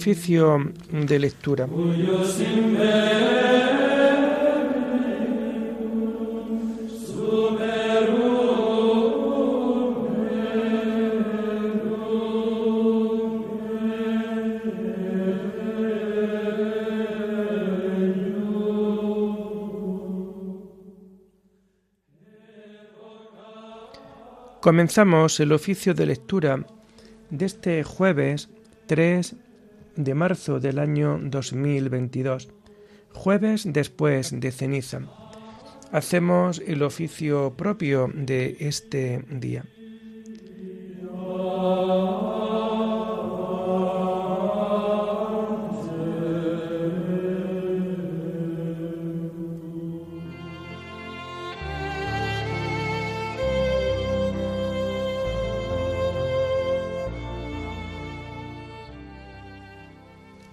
Oficio de lectura. Comenzamos el oficio de lectura de este jueves 3 de marzo del año 2022, jueves después de ceniza. Hacemos el oficio propio de este día.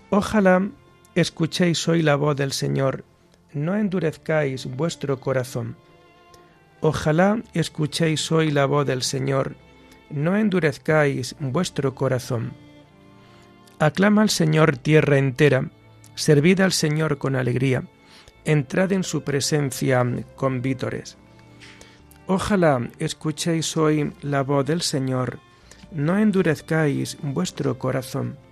Ojalá escuchéis hoy la voz del Señor, no endurezcáis vuestro corazón. Ojalá escuchéis hoy la voz del Señor, no endurezcáis vuestro corazón. Aclama al Señor tierra entera, servid al Señor con alegría, entrad en su presencia con vítores. Ojalá escuchéis hoy la voz del Señor, no endurezcáis vuestro corazón.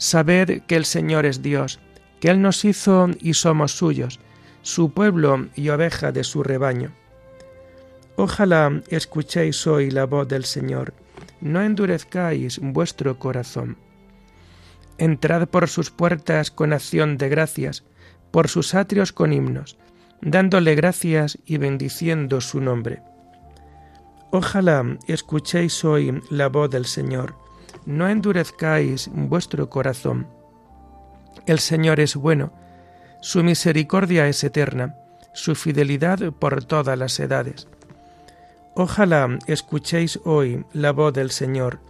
Sabed que el Señor es Dios, que Él nos hizo y somos suyos, su pueblo y oveja de su rebaño. Ojalá escuchéis hoy la voz del Señor, no endurezcáis vuestro corazón. Entrad por sus puertas con acción de gracias, por sus atrios con himnos, dándole gracias y bendiciendo su nombre. Ojalá escuchéis hoy la voz del Señor, no endurezcáis vuestro corazón. El Señor es bueno, su misericordia es eterna, su fidelidad por todas las edades. Ojalá escuchéis hoy la voz del Señor,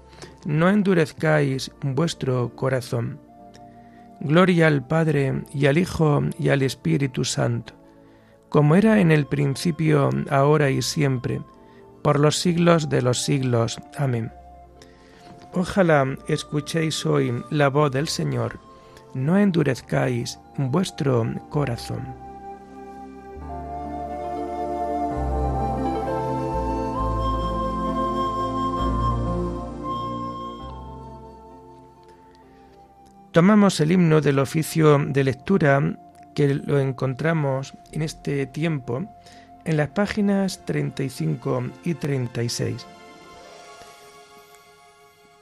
no endurezcáis vuestro corazón. Gloria al Padre y al Hijo y al Espíritu Santo, como era en el principio, ahora y siempre, por los siglos de los siglos. Amén. Ojalá escuchéis hoy la voz del Señor, no endurezcáis vuestro corazón. Tomamos el himno del oficio de lectura que lo encontramos en este tiempo en las páginas 35 y 36.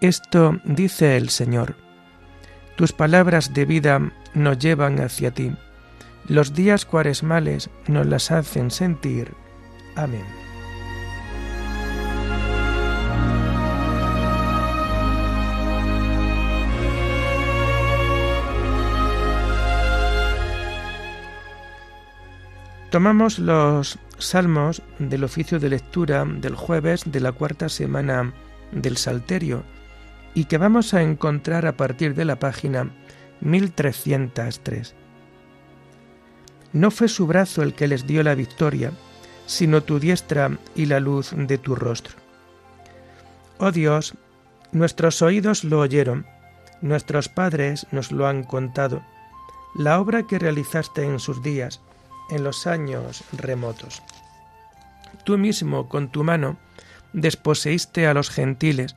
esto dice el Señor. Tus palabras de vida nos llevan hacia ti. Los días cuaresmales nos las hacen sentir. Amén. Tomamos los salmos del oficio de lectura del jueves de la cuarta semana del Salterio y que vamos a encontrar a partir de la página 1303. No fue su brazo el que les dio la victoria, sino tu diestra y la luz de tu rostro. Oh Dios, nuestros oídos lo oyeron, nuestros padres nos lo han contado, la obra que realizaste en sus días, en los años remotos. Tú mismo, con tu mano, desposeíste a los gentiles,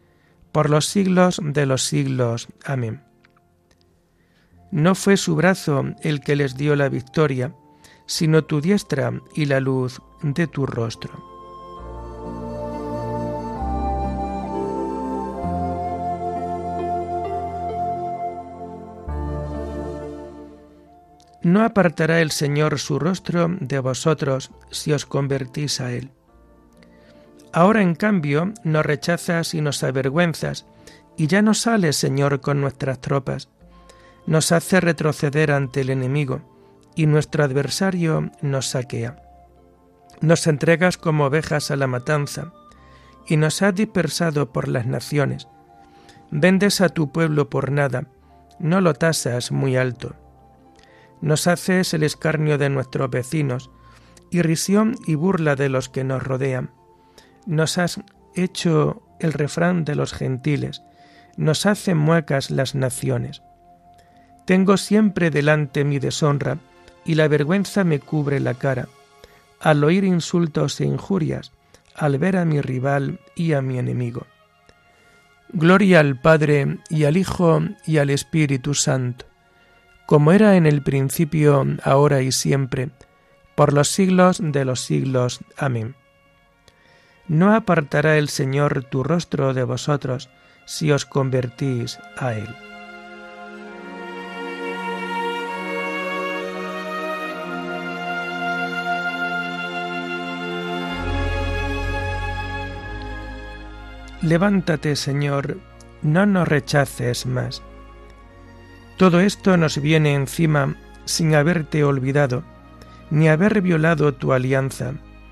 por los siglos de los siglos. Amén. No fue su brazo el que les dio la victoria, sino tu diestra y la luz de tu rostro. No apartará el Señor su rostro de vosotros si os convertís a Él. Ahora, en cambio, nos rechazas y nos avergüenzas, y ya no sales, Señor, con nuestras tropas nos hace retroceder ante el enemigo y nuestro adversario nos saquea. Nos entregas como ovejas a la matanza y nos has dispersado por las naciones. Vendes a tu pueblo por nada, no lo tasas muy alto. Nos haces el escarnio de nuestros vecinos, irrisión y burla de los que nos rodean. Nos has hecho el refrán de los gentiles, nos hacen muecas las naciones. Tengo siempre delante mi deshonra, y la vergüenza me cubre la cara, al oír insultos e injurias, al ver a mi rival y a mi enemigo. Gloria al Padre y al Hijo y al Espíritu Santo, como era en el principio, ahora y siempre, por los siglos de los siglos. Amén. No apartará el Señor tu rostro de vosotros si os convertís a Él. Levántate, Señor, no nos rechaces más. Todo esto nos viene encima sin haberte olvidado, ni haber violado tu alianza,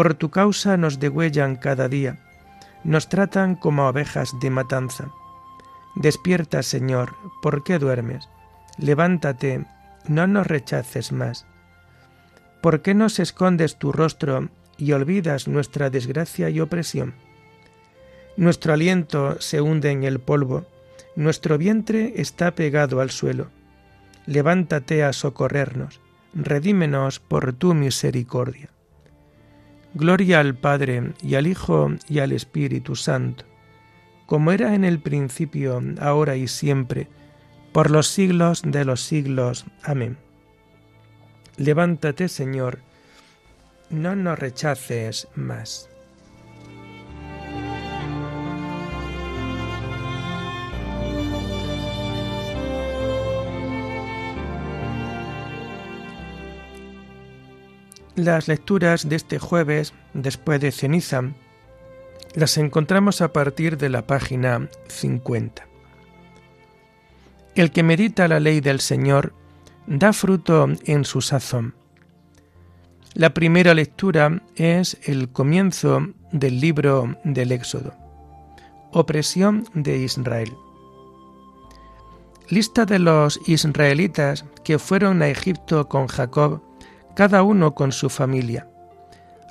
Por tu causa nos degüellan cada día, nos tratan como ovejas de matanza. Despierta, Señor, ¿por qué duermes? Levántate, no nos rechaces más. ¿Por qué nos escondes tu rostro y olvidas nuestra desgracia y opresión? Nuestro aliento se hunde en el polvo, nuestro vientre está pegado al suelo. Levántate a socorrernos, redímenos por tu misericordia. Gloria al Padre y al Hijo y al Espíritu Santo, como era en el principio, ahora y siempre, por los siglos de los siglos. Amén. Levántate, Señor, no nos rechaces más. Las lecturas de este jueves, después de ceniza, las encontramos a partir de la página 50. El que medita la ley del Señor da fruto en su sazón. La primera lectura es el comienzo del libro del Éxodo. Opresión de Israel. Lista de los israelitas que fueron a Egipto con Jacob cada uno con su familia.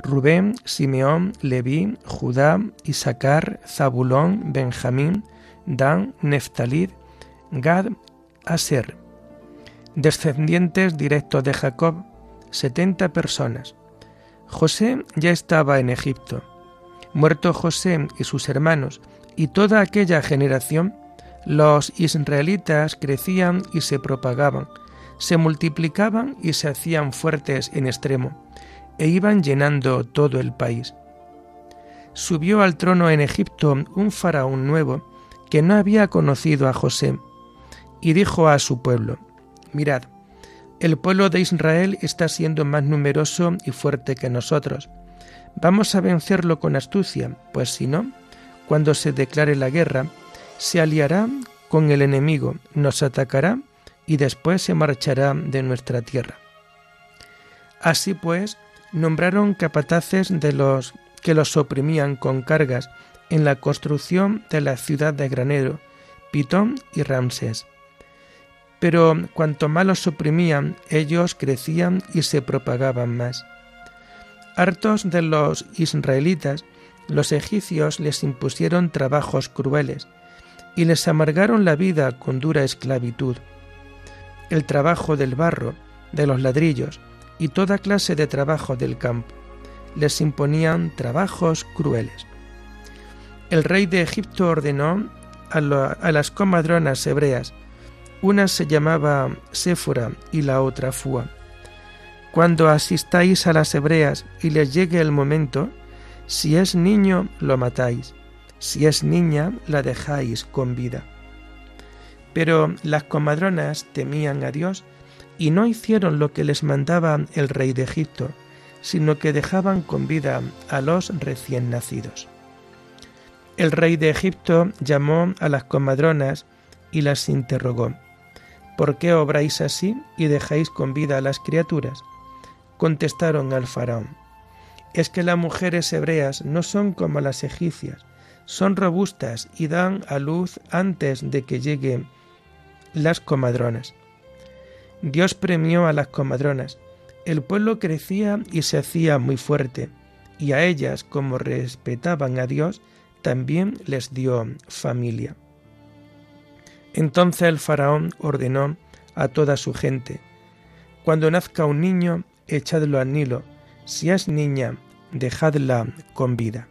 Rubén, Simeón, Leví, Judá, Isaacar, Zabulón, Benjamín, Dan, Neftalid, Gad, Aser. Descendientes directos de Jacob, setenta personas. José ya estaba en Egipto. Muerto José y sus hermanos y toda aquella generación, los israelitas crecían y se propagaban, se multiplicaban y se hacían fuertes en extremo, e iban llenando todo el país. Subió al trono en Egipto un faraón nuevo que no había conocido a José, y dijo a su pueblo, Mirad, El pueblo de Israel está siendo más numeroso y fuerte que nosotros. Vamos a vencerlo con astucia, pues si no, cuando se declare la guerra, se aliará con el enemigo, nos atacará y después se marchará de nuestra tierra. Así pues, nombraron capataces de los que los oprimían con cargas en la construcción de la ciudad de granero, Pitón y Ramsés. Pero cuanto más los oprimían, ellos crecían y se propagaban más. Hartos de los israelitas, los egipcios les impusieron trabajos crueles y les amargaron la vida con dura esclavitud. El trabajo del barro, de los ladrillos y toda clase de trabajo del campo les imponían trabajos crueles. El rey de Egipto ordenó a, las comadronas hebreas, una se llamaba Séfora y la otra Fua. Cuando asistáis a las hebreas y les llegue el momento, si es niño, lo matáis, si es niña, la dejáis con vida. Pero las comadronas temían a Dios y no hicieron lo que les mandaba el rey de Egipto, sino que dejaban con vida a los recién nacidos. El rey de Egipto llamó a las comadronas y las interrogó, ¿por qué obráis así y dejáis con vida a las criaturas? Contestaron al faraón, es que las mujeres hebreas no son como las egipcias, son robustas y dan a luz antes de que lleguen las comadronas. Dios premió a las comadronas. El pueblo crecía y se hacía muy fuerte, y a ellas, como respetaban a Dios, también les dio familia. Entonces el faraón ordenó a toda su gente, Cuando nazca un niño, echadlo al Nilo, si es niña, dejadla con vida.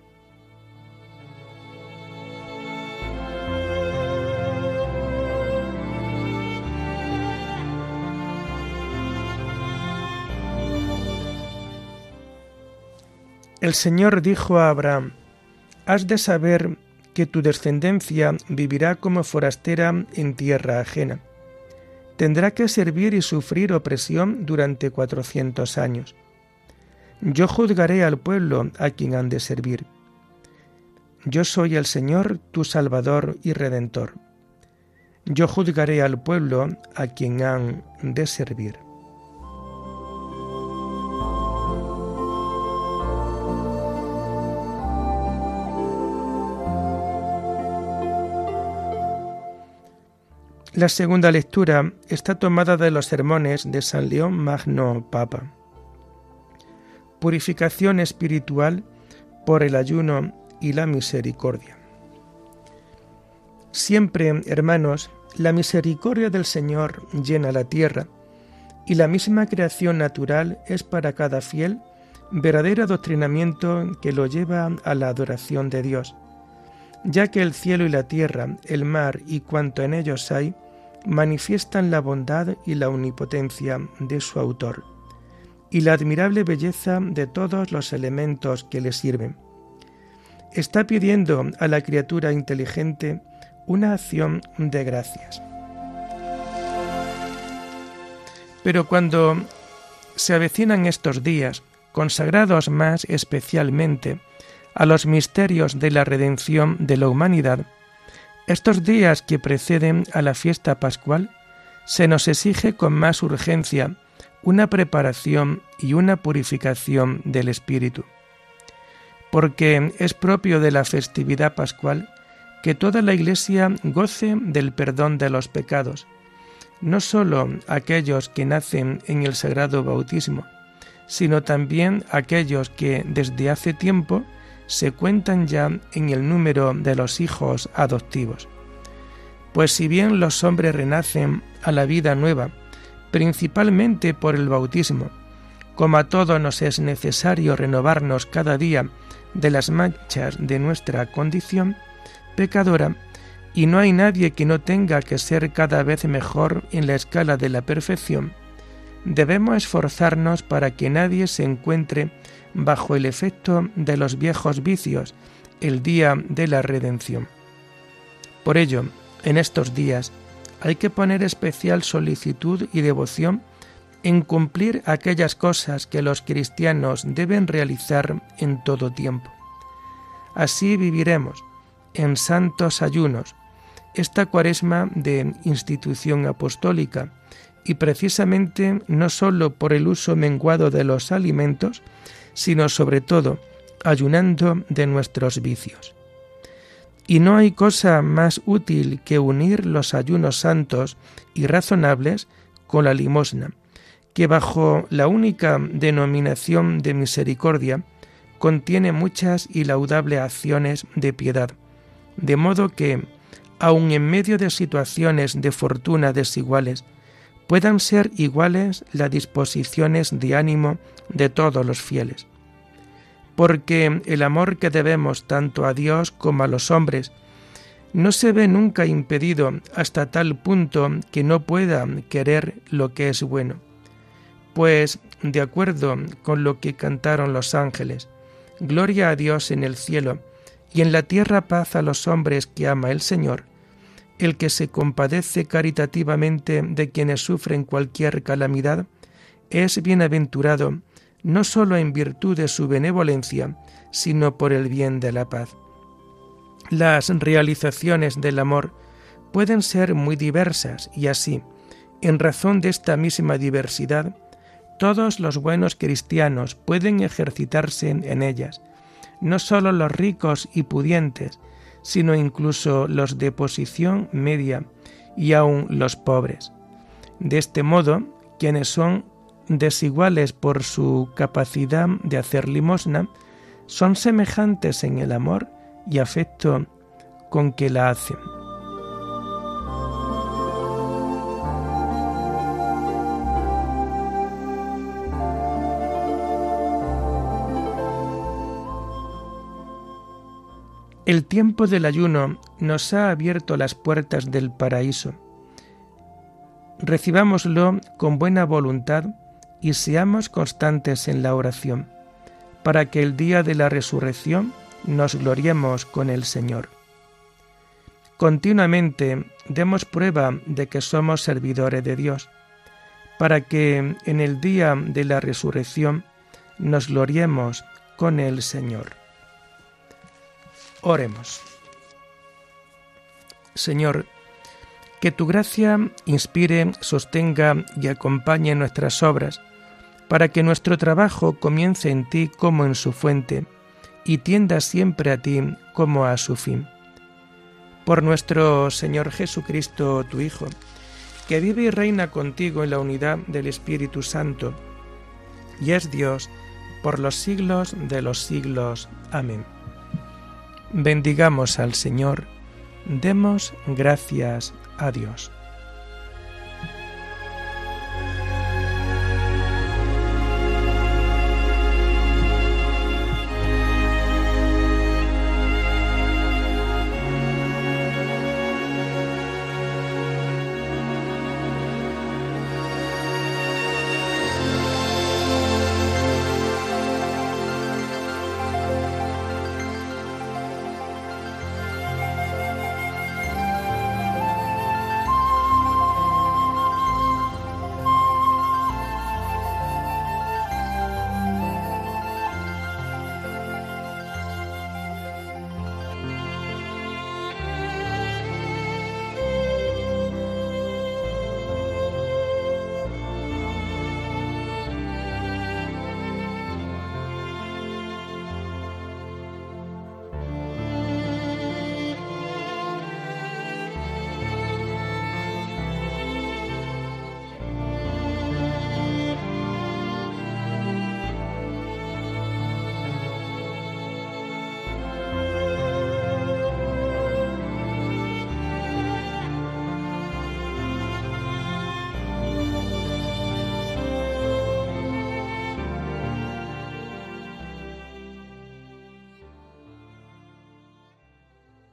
El Señor dijo a Abraham, Has de saber que tu descendencia vivirá como forastera en tierra ajena. Tendrá que servir y sufrir opresión durante cuatrocientos años. Yo juzgaré al pueblo a quien han de servir. Yo soy el Señor, tu Salvador y Redentor. Yo juzgaré al pueblo a quien han de servir. La segunda lectura está tomada de los sermones de San León Magno Papa. Purificación espiritual por el ayuno y la misericordia. Siempre, hermanos, la misericordia del Señor llena la tierra, y la misma creación natural es para cada fiel verdadero adoctrinamiento que lo lleva a la adoración de Dios, ya que el cielo y la tierra, el mar y cuanto en ellos hay, manifiestan la bondad y la omnipotencia de su autor, y la admirable belleza de todos los elementos que le sirven. Está pidiendo a la criatura inteligente una acción de gracias. Pero cuando se avecinan estos días, consagrados más especialmente a los misterios de la redención de la humanidad, estos días que preceden a la fiesta pascual, se nos exige con más urgencia una preparación y una purificación del espíritu, porque es propio de la festividad pascual que toda la Iglesia goce del perdón de los pecados, no sólo aquellos que nacen en el sagrado bautismo, sino también aquellos que desde hace tiempo se cuentan ya en el número de los hijos adoptivos. Pues si bien los hombres renacen a la vida nueva, principalmente por el bautismo, como a todos nos es necesario renovarnos cada día de las manchas de nuestra condición pecadora, y no hay nadie que no tenga que ser cada vez mejor en la escala de la perfección, debemos esforzarnos para que nadie se encuentre bajo el efecto de los viejos vicios el día de la redención. Por ello, en estos días hay que poner especial solicitud y devoción en cumplir aquellas cosas que los cristianos deben realizar en todo tiempo. Así viviremos en santos ayunos esta cuaresma de institución apostólica y precisamente no sólo por el uso menguado de los alimentos, sino sobre todo ayunando de nuestros vicios. Y no hay cosa más útil que unir los ayunos santos y razonables con la limosna, que bajo la única denominación de misericordia contiene muchas y laudables acciones de piedad, de modo que, aun en medio de situaciones de fortuna desiguales, puedan ser iguales las disposiciones de ánimo de todos los fieles. Porque el amor que debemos tanto a Dios como a los hombres no se ve nunca impedido hasta tal punto que no pueda querer lo que es bueno. Pues, de acuerdo con lo que cantaron los ángeles, Gloria a Dios en el cielo, y en la tierra paz a los hombres que ama el Señor, el que se compadece caritativamente de quienes sufren cualquier calamidad, es bienaventurado no sólo en virtud de su benevolencia, sino por el bien de la paz. Las realizaciones del amor pueden ser muy diversas y así, en razón de esta misma diversidad, todos los buenos cristianos pueden ejercitarse en ellas, no sólo los ricos y pudientes, sino incluso los de posición media y aun los pobres. De este modo, quienes son desiguales por su capacidad de hacer limosna, son semejantes en el amor y afecto con que la hacen. El tiempo del ayuno nos ha abierto las puertas del paraíso. Recibámoslo con buena voluntad y seamos constantes en la oración, para que el día de la resurrección nos gloriemos con el Señor. Continuamente demos prueba de que somos servidores de Dios, para que en el día de la resurrección nos gloriemos con el Señor. Oremos. Señor, que tu gracia inspire, sostenga y acompañe nuestras obras, para que nuestro trabajo comience en ti como en su fuente, y tienda siempre a ti como a su fin. Por nuestro Señor Jesucristo, tu Hijo, que vive y reina contigo en la unidad del Espíritu Santo, y es Dios por los siglos de los siglos. Amén. Bendigamos al Señor, demos gracias a Dios.